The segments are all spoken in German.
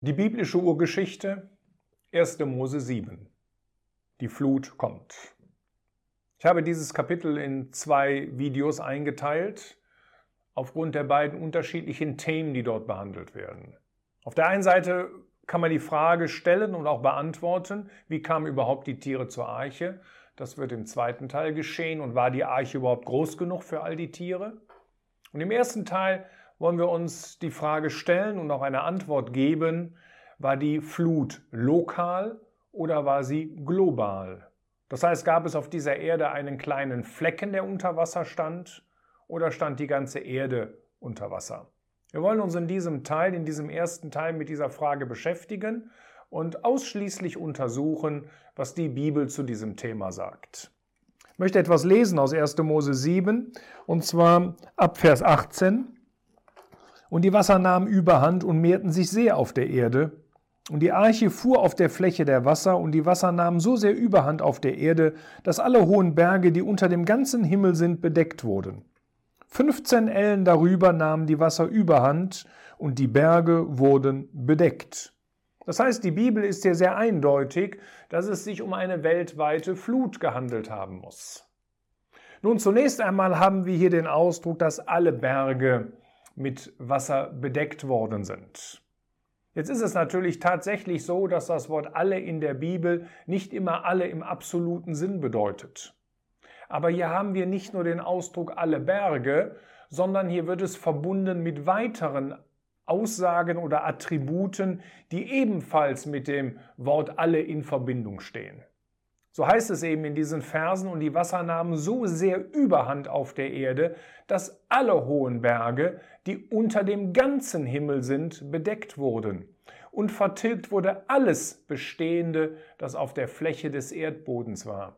Die biblische Urgeschichte 1. Mose 7. Die Flut kommt. Ich habe dieses Kapitel in zwei Videos eingeteilt, aufgrund der beiden unterschiedlichen Themen, die dort behandelt werden. Auf der einen Seite kann man die Frage stellen und auch beantworten, wie kamen überhaupt die Tiere zur Arche? Das wird im zweiten Teil geschehen und war die Arche überhaupt groß genug für all die Tiere? Und im ersten Teil wollen wir uns die Frage stellen und auch eine Antwort geben, war die Flut lokal oder war sie global? Das heißt, gab es auf dieser Erde einen kleinen Flecken, der unter Wasser stand, oder stand die ganze Erde unter Wasser? Wir wollen uns in diesem Teil, in diesem ersten Teil mit dieser Frage beschäftigen und ausschließlich untersuchen, was die Bibel zu diesem Thema sagt. Ich möchte etwas lesen aus 1. Mose 7, und zwar ab Vers 18. Und die Wasser nahmen überhand und mehrten sich sehr auf der Erde. Und die Arche fuhr auf der Fläche der Wasser, und die Wasser nahmen so sehr überhand auf der Erde, dass alle hohen Berge, die unter dem ganzen Himmel sind, bedeckt wurden. 15 Ellen darüber nahmen die Wasser überhand, und die Berge wurden bedeckt. Das heißt, die Bibel ist hier sehr eindeutig, dass es sich um eine weltweite Flut gehandelt haben muss. Nun, zunächst einmal haben wir hier den Ausdruck, dass alle Berge mit Wasser bedeckt worden sind. Jetzt ist es natürlich tatsächlich so, dass das Wort alle in der Bibel nicht immer alle im absoluten Sinn bedeutet. Aber hier haben wir nicht nur den Ausdruck alle Berge, sondern hier wird es verbunden mit weiteren Aussagen oder Attributen, die ebenfalls mit dem Wort alle in Verbindung stehen. So heißt es eben in diesen Versen, und die Wasser nahmen so sehr Überhand auf der Erde, dass alle hohen Berge, die unter dem ganzen Himmel sind, bedeckt wurden. Und vertilgt wurde alles Bestehende, das auf der Fläche des Erdbodens war.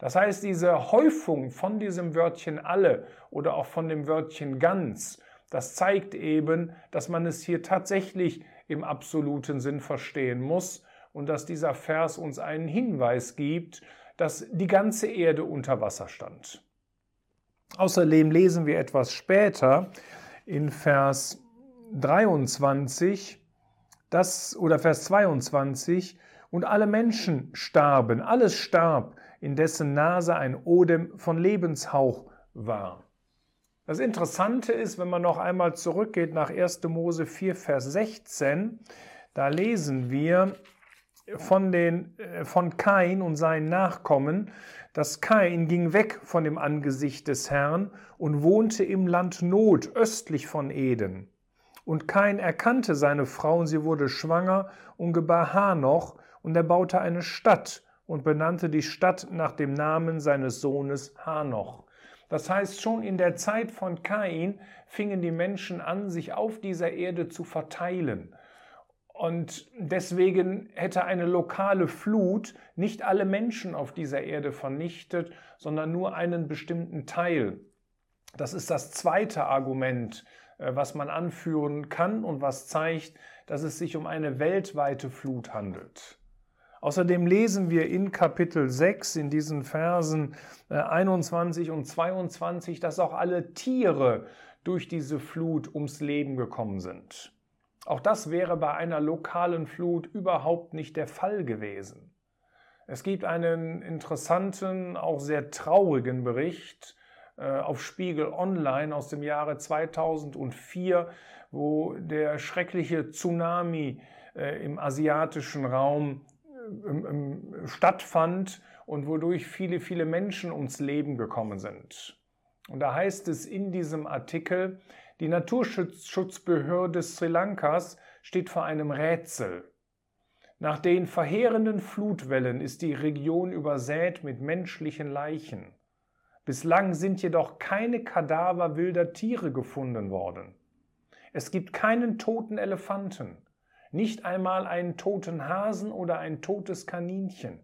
Das heißt, diese Häufung von diesem Wörtchen alle oder auch von dem Wörtchen ganz, das zeigt eben, dass man es hier tatsächlich im absoluten Sinn verstehen muss und dass dieser Vers uns einen Hinweis gibt, dass die ganze Erde unter Wasser stand. Außerdem lesen wir etwas später in Vers 23, das, oder Vers 22, und alle Menschen starben, alles starb, in dessen Nase ein Odem von Lebenshauch war. Das Interessante ist, wenn man noch einmal zurückgeht nach 1. Mose 4, Vers 16, da lesen wir, von, den, äh, von Kain und seinen Nachkommen, dass Kain ging weg von dem Angesicht des Herrn und wohnte im Land Not östlich von Eden. Und Kain erkannte seine Frau und sie wurde schwanger und gebar Hanoch und er baute eine Stadt und benannte die Stadt nach dem Namen seines Sohnes Hanoch. Das heißt, schon in der Zeit von Kain fingen die Menschen an, sich auf dieser Erde zu verteilen. Und deswegen hätte eine lokale Flut nicht alle Menschen auf dieser Erde vernichtet, sondern nur einen bestimmten Teil. Das ist das zweite Argument, äh, was man anführen kann und was zeigt, dass es sich um eine weltweite Flut handelt. Außerdem lesen wir in Kapitel 6 in diesen Versen 21 äh, und 22, dass auch alle Tiere durch diese Flut ums Leben gekommen sind. Auch das wäre bei einer lokalen Flut überhaupt nicht der Fall gewesen. Es gibt einen interessanten, auch sehr traurigen Bericht äh, auf Spiegel Online aus dem Jahre 2004, wo der schreckliche Tsunami äh, im asiatischen Raum äh, stattfand und wodurch viele, viele Menschen ums Leben gekommen sind. Und da heißt es in diesem Artikel, die Naturschutzbehörde Sri Lankas steht vor einem Rätsel. Nach den verheerenden Flutwellen ist die Region übersät mit menschlichen Leichen. Bislang sind jedoch keine Kadaver wilder Tiere gefunden worden. Es gibt keinen toten Elefanten, nicht einmal einen toten Hasen oder ein totes Kaninchen.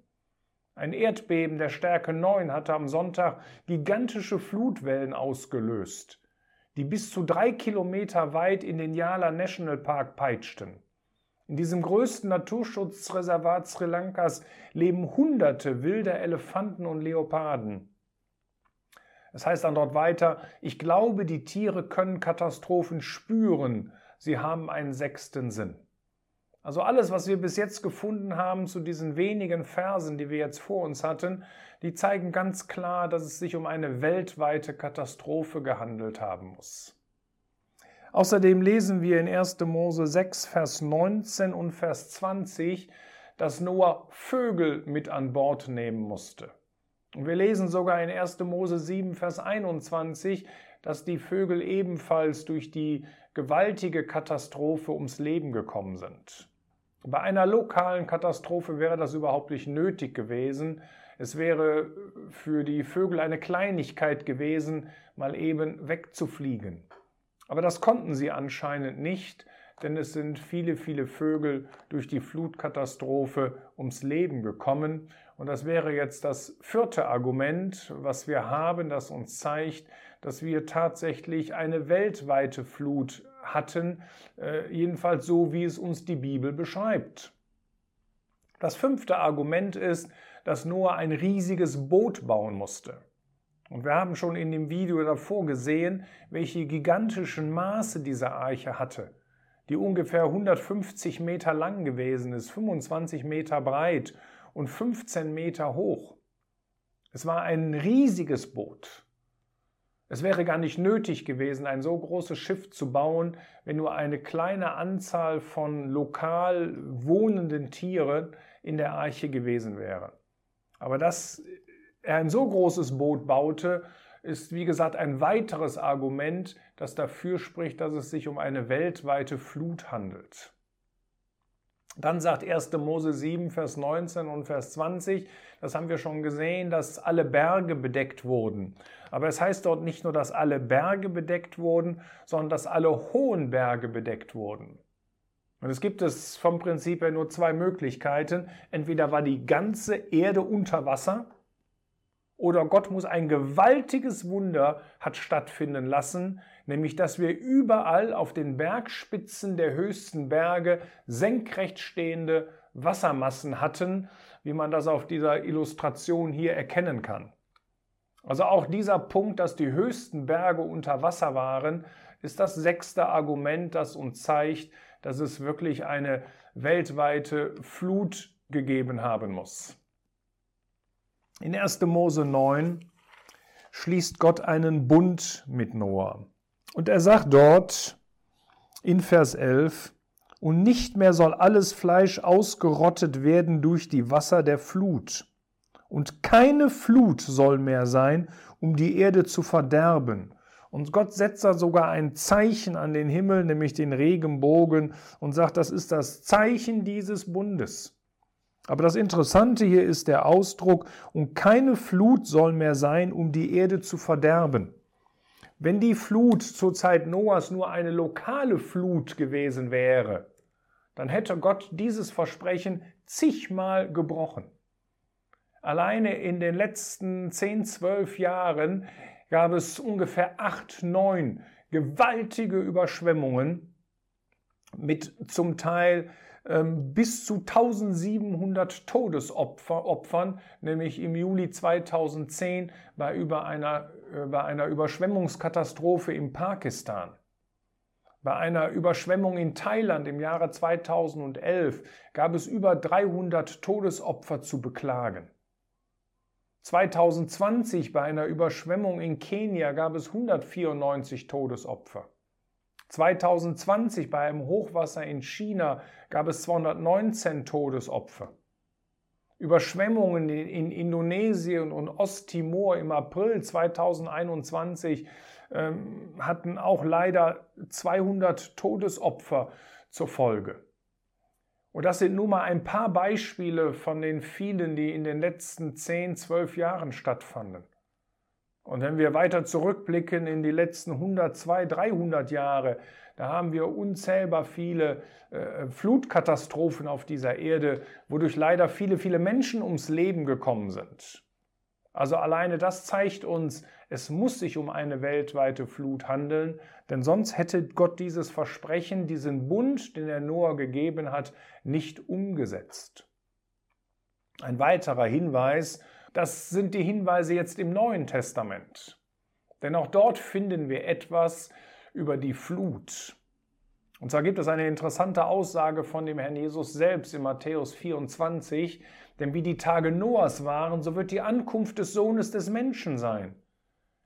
Ein Erdbeben der Stärke 9 hatte am Sonntag gigantische Flutwellen ausgelöst die bis zu drei Kilometer weit in den Yala National Park peitschten. In diesem größten Naturschutzreservat Sri Lankas leben hunderte wilder Elefanten und Leoparden. Es heißt dann dort weiter, ich glaube, die Tiere können Katastrophen spüren, sie haben einen sechsten Sinn. Also alles, was wir bis jetzt gefunden haben zu diesen wenigen Versen, die wir jetzt vor uns hatten, die zeigen ganz klar, dass es sich um eine weltweite Katastrophe gehandelt haben muss. Außerdem lesen wir in 1. Mose 6, Vers 19 und Vers 20, dass Noah Vögel mit an Bord nehmen musste. Und wir lesen sogar in 1. Mose 7, Vers 21, dass die Vögel ebenfalls durch die gewaltige Katastrophe ums Leben gekommen sind. Bei einer lokalen Katastrophe wäre das überhaupt nicht nötig gewesen. Es wäre für die Vögel eine Kleinigkeit gewesen, mal eben wegzufliegen. Aber das konnten sie anscheinend nicht, denn es sind viele, viele Vögel durch die Flutkatastrophe ums Leben gekommen. Und das wäre jetzt das vierte Argument, was wir haben, das uns zeigt, dass wir tatsächlich eine weltweite Flut hatten, äh, jedenfalls so, wie es uns die Bibel beschreibt. Das fünfte Argument ist, dass Noah ein riesiges Boot bauen musste. Und wir haben schon in dem Video davor gesehen, welche gigantischen Maße diese Arche hatte, die ungefähr 150 Meter lang gewesen ist, 25 Meter breit und 15 Meter hoch. Es war ein riesiges Boot. Es wäre gar nicht nötig gewesen, ein so großes Schiff zu bauen, wenn nur eine kleine Anzahl von lokal wohnenden Tieren in der Arche gewesen wäre. Aber dass er ein so großes Boot baute, ist wie gesagt ein weiteres Argument, das dafür spricht, dass es sich um eine weltweite Flut handelt. Dann sagt 1. Mose 7, Vers 19 und Vers 20, das haben wir schon gesehen, dass alle Berge bedeckt wurden. Aber es heißt dort nicht nur, dass alle Berge bedeckt wurden, sondern dass alle hohen Berge bedeckt wurden. Und es gibt es vom Prinzip her nur zwei Möglichkeiten. Entweder war die ganze Erde unter Wasser oder Gott muss ein gewaltiges Wunder hat stattfinden lassen, nämlich dass wir überall auf den Bergspitzen der höchsten Berge senkrecht stehende Wassermassen hatten, wie man das auf dieser Illustration hier erkennen kann. Also auch dieser Punkt, dass die höchsten Berge unter Wasser waren, ist das sechste Argument, das uns zeigt, dass es wirklich eine weltweite Flut gegeben haben muss. In 1. Mose 9 schließt Gott einen Bund mit Noah. Und er sagt dort in Vers 11, und nicht mehr soll alles Fleisch ausgerottet werden durch die Wasser der Flut. Und keine Flut soll mehr sein, um die Erde zu verderben. Und Gott setzt da sogar ein Zeichen an den Himmel, nämlich den Regenbogen, und sagt, das ist das Zeichen dieses Bundes. Aber das Interessante hier ist der Ausdruck, und keine Flut soll mehr sein, um die Erde zu verderben. Wenn die Flut zur Zeit Noahs nur eine lokale Flut gewesen wäre, dann hätte Gott dieses Versprechen zigmal gebrochen. Alleine in den letzten 10, 12 Jahren gab es ungefähr 8, 9 gewaltige Überschwemmungen mit zum Teil bis zu 1700 Todesopfern, nämlich im Juli 2010 bei, über einer, äh, bei einer Überschwemmungskatastrophe in Pakistan. Bei einer Überschwemmung in Thailand im Jahre 2011 gab es über 300 Todesopfer zu beklagen. 2020 bei einer Überschwemmung in Kenia gab es 194 Todesopfer. 2020 bei einem Hochwasser in China gab es 219 Todesopfer. Überschwemmungen in Indonesien und Osttimor im April 2021 ähm, hatten auch leider 200 Todesopfer zur Folge. Und das sind nur mal ein paar Beispiele von den vielen, die in den letzten 10, 12 Jahren stattfanden. Und wenn wir weiter zurückblicken in die letzten 100, 200, 300 Jahre, da haben wir unzählbar viele äh, Flutkatastrophen auf dieser Erde, wodurch leider viele, viele Menschen ums Leben gekommen sind. Also alleine das zeigt uns, es muss sich um eine weltweite Flut handeln, denn sonst hätte Gott dieses Versprechen, diesen Bund, den er Noah gegeben hat, nicht umgesetzt. Ein weiterer Hinweis, das sind die Hinweise jetzt im Neuen Testament. Denn auch dort finden wir etwas über die Flut. Und zwar gibt es eine interessante Aussage von dem Herrn Jesus selbst in Matthäus 24, denn wie die Tage Noahs waren, so wird die Ankunft des Sohnes des Menschen sein.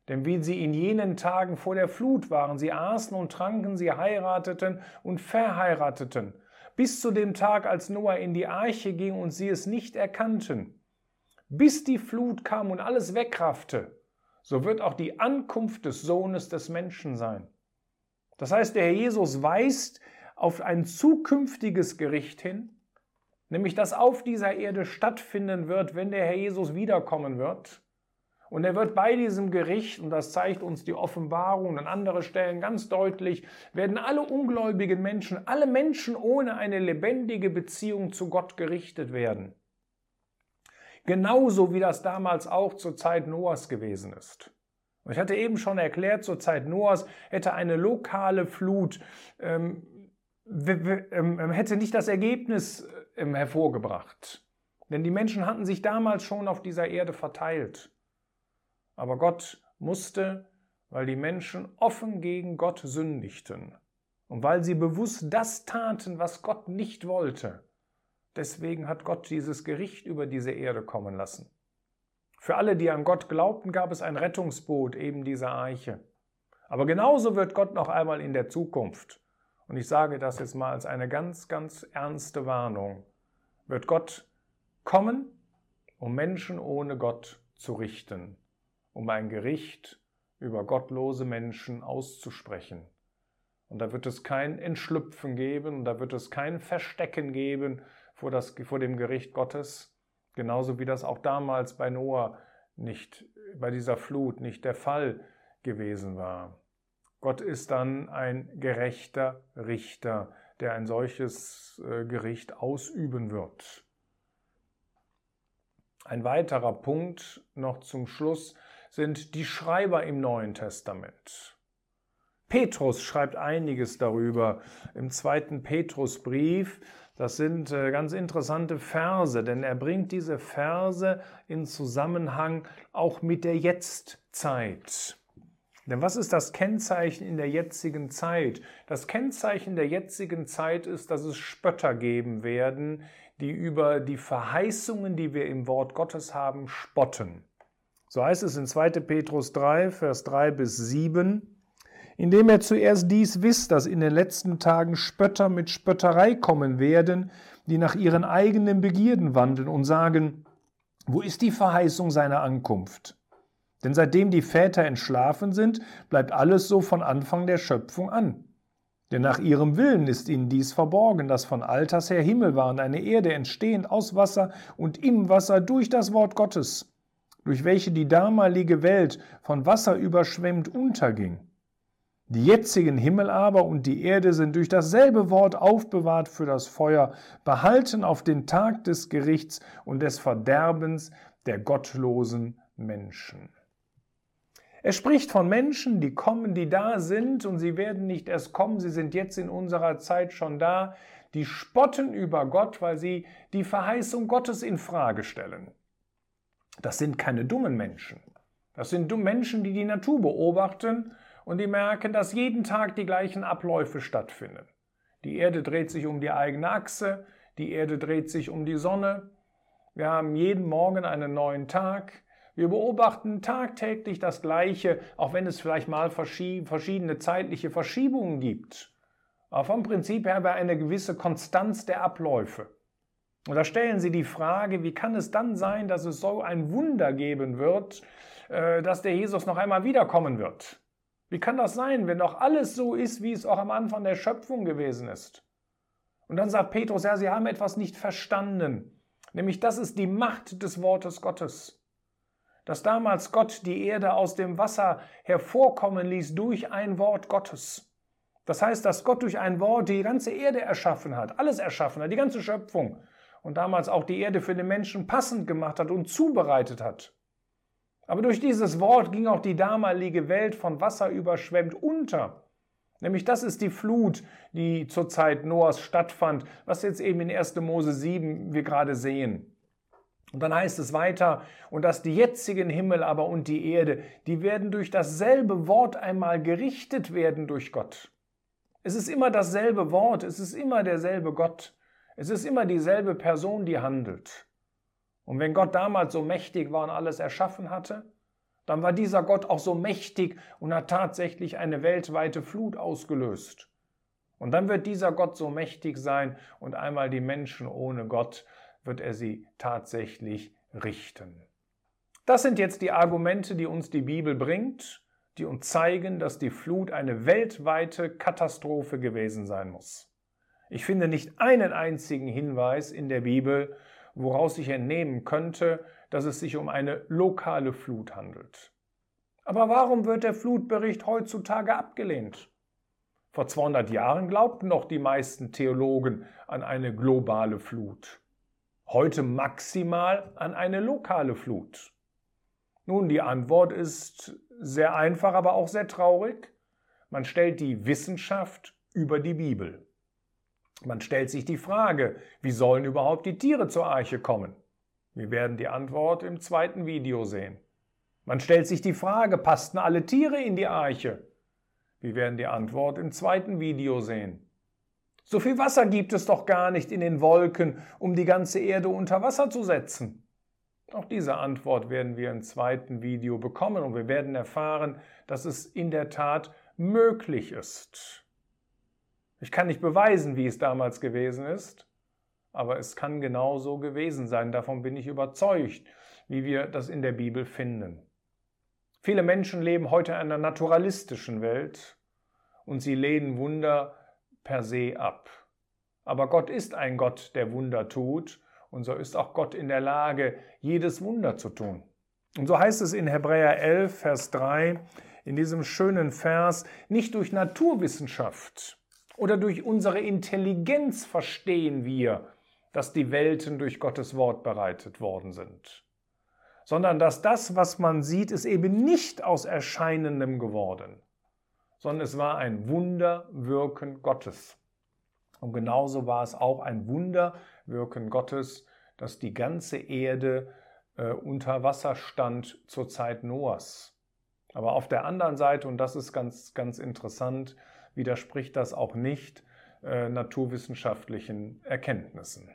Denn wie sie in jenen Tagen vor der Flut waren, sie aßen und tranken, sie heirateten und verheirateten, bis zu dem Tag, als Noah in die Arche ging und sie es nicht erkannten. Bis die Flut kam und alles wegraffte, so wird auch die Ankunft des Sohnes des Menschen sein. Das heißt, der Herr Jesus weist auf ein zukünftiges Gericht hin, nämlich das auf dieser Erde stattfinden wird, wenn der Herr Jesus wiederkommen wird. Und er wird bei diesem Gericht, und das zeigt uns die Offenbarung an anderen Stellen ganz deutlich, werden alle ungläubigen Menschen, alle Menschen ohne eine lebendige Beziehung zu Gott gerichtet werden. Genauso wie das damals auch zur Zeit Noahs gewesen ist. Und ich hatte eben schon erklärt, zur Zeit Noahs hätte eine lokale Flut ähm, ähm, hätte nicht das Ergebnis ähm, hervorgebracht. Denn die Menschen hatten sich damals schon auf dieser Erde verteilt. Aber Gott musste, weil die Menschen offen gegen Gott sündigten und weil sie bewusst das taten, was Gott nicht wollte. Deswegen hat Gott dieses Gericht über diese Erde kommen lassen. Für alle, die an Gott glaubten, gab es ein Rettungsboot, eben diese Eiche. Aber genauso wird Gott noch einmal in der Zukunft, und ich sage das jetzt mal als eine ganz, ganz ernste Warnung, wird Gott kommen, um Menschen ohne Gott zu richten, um ein Gericht über gottlose Menschen auszusprechen. Und da wird es kein Entschlüpfen geben, da wird es kein Verstecken geben vor, das, vor dem Gericht Gottes, Genauso wie das auch damals bei Noah nicht, bei dieser Flut nicht der Fall gewesen war. Gott ist dann ein gerechter Richter, der ein solches äh, Gericht ausüben wird. Ein weiterer Punkt noch zum Schluss sind die Schreiber im Neuen Testament. Petrus schreibt einiges darüber im zweiten Petrusbrief. Das sind äh, ganz interessante Verse, denn er bringt diese Verse in Zusammenhang auch mit der Jetztzeit. Denn was ist das Kennzeichen in der jetzigen Zeit? Das Kennzeichen der jetzigen Zeit ist, dass es Spötter geben werden, die über die Verheißungen, die wir im Wort Gottes haben, spotten. So heißt es in 2. Petrus 3, Vers 3 bis 7 indem er zuerst dies wisst, dass in den letzten Tagen Spötter mit Spötterei kommen werden, die nach ihren eigenen Begierden wandeln und sagen, wo ist die Verheißung seiner Ankunft? Denn seitdem die Väter entschlafen sind, bleibt alles so von Anfang der Schöpfung an. Denn nach ihrem Willen ist ihnen dies verborgen, dass von alters her Himmel war und eine Erde entstehend aus Wasser und im Wasser durch das Wort Gottes, durch welche die damalige Welt von Wasser überschwemmt unterging. Die jetzigen Himmel aber und die Erde sind durch dasselbe Wort aufbewahrt für das Feuer, behalten auf den Tag des Gerichts und des Verderbens der gottlosen Menschen. Er spricht von Menschen, die kommen, die da sind und sie werden nicht erst kommen, sie sind jetzt in unserer Zeit schon da, die spotten über Gott, weil sie die Verheißung Gottes in Frage stellen. Das sind keine dummen Menschen. Das sind Menschen, die die Natur beobachten und die merken, dass jeden Tag die gleichen Abläufe stattfinden. Die Erde dreht sich um die eigene Achse, die Erde dreht sich um die Sonne. Wir haben jeden Morgen einen neuen Tag. Wir beobachten tagtäglich das Gleiche, auch wenn es vielleicht mal verschiedene zeitliche Verschiebungen gibt. Aber vom Prinzip her wäre eine gewisse Konstanz der Abläufe. Und da stellen Sie die Frage, wie kann es dann sein, dass es so ein Wunder geben wird, äh, dass der Jesus noch einmal wiederkommen wird? Wie kann das sein, wenn doch alles so ist, wie es auch am Anfang der Schöpfung gewesen ist? Und dann sagt Petrus, ja, sie haben etwas nicht verstanden. Nämlich, das ist die Macht des Wortes Gottes. Dass damals Gott die Erde aus dem Wasser hervorkommen ließ durch ein Wort Gottes. Das heißt, dass Gott durch ein Wort die ganze Erde erschaffen hat, alles erschaffen hat, die ganze Schöpfung. Und damals auch die Erde für den Menschen passend gemacht hat und zubereitet hat. Aber durch dieses Wort ging auch die damalige Welt von Wasser überschwemmt unter. Nämlich das ist die Flut, die zur Zeit Noahs stattfand, was jetzt eben in 1. Mose 7 wir gerade sehen. Und dann heißt es weiter, und dass die jetzigen Himmel aber und die Erde, die werden durch dasselbe Wort einmal gerichtet werden durch Gott. Es ist immer dasselbe Wort, es ist immer derselbe Gott, es ist immer dieselbe Person, die handelt. Und wenn Gott damals so mächtig war und alles erschaffen hatte, dann war dieser Gott auch so mächtig und hat tatsächlich eine weltweite Flut ausgelöst. Und dann wird dieser Gott so mächtig sein und einmal die Menschen ohne Gott wird er sie tatsächlich richten. Das sind jetzt die Argumente, die uns die Bibel bringt, die uns zeigen, dass die Flut eine weltweite Katastrophe gewesen sein muss. Ich finde nicht einen einzigen Hinweis in der Bibel, woraus ich entnehmen könnte, dass es sich um eine lokale Flut handelt. Aber warum wird der Flutbericht heutzutage abgelehnt? Vor 200 Jahren glaubten noch die meisten Theologen an eine globale Flut. Heute maximal an eine lokale Flut. Nun, die Antwort ist sehr einfach, aber auch sehr traurig. Man stellt die Wissenschaft über die Bibel. Man stellt sich die Frage, wie sollen überhaupt die Tiere zur Arche kommen? Wir werden die Antwort im zweiten Video sehen. Man stellt sich die Frage, passten alle Tiere in die Arche? Wir werden die Antwort im zweiten Video sehen. So viel Wasser gibt es doch gar nicht in den Wolken, um die ganze Erde unter Wasser zu setzen. Auch diese Antwort werden wir im zweiten Video bekommen und wir werden erfahren, dass es in der Tat möglich ist. Ich kann nicht beweisen, wie es damals gewesen ist, aber es kann genauso gewesen sein. Davon bin ich überzeugt, wie wir das in der Bibel finden. Viele Menschen leben heute in einer naturalistischen Welt und sie lehnen Wunder per se ab. Aber Gott ist ein Gott, der Wunder tut und so ist auch Gott in der Lage, jedes Wunder zu tun. Und so heißt es in Hebräer 11, Vers 3, in diesem schönen Vers, nicht durch Naturwissenschaft oder durch unsere Intelligenz verstehen wir, dass die Welten durch Gottes Wort bereitet worden sind, sondern dass das, was man sieht, ist eben nicht aus Erscheinendem geworden, sondern es war ein Wunderwirken Gottes. Und genauso war es auch ein Wunderwirken Gottes, dass die ganze Erde äh, unter Wasser stand zur Zeit Noahs. Aber auf der anderen Seite, und das ist ganz, ganz interessant, widerspricht das auch nicht äh, naturwissenschaftlichen Erkenntnissen.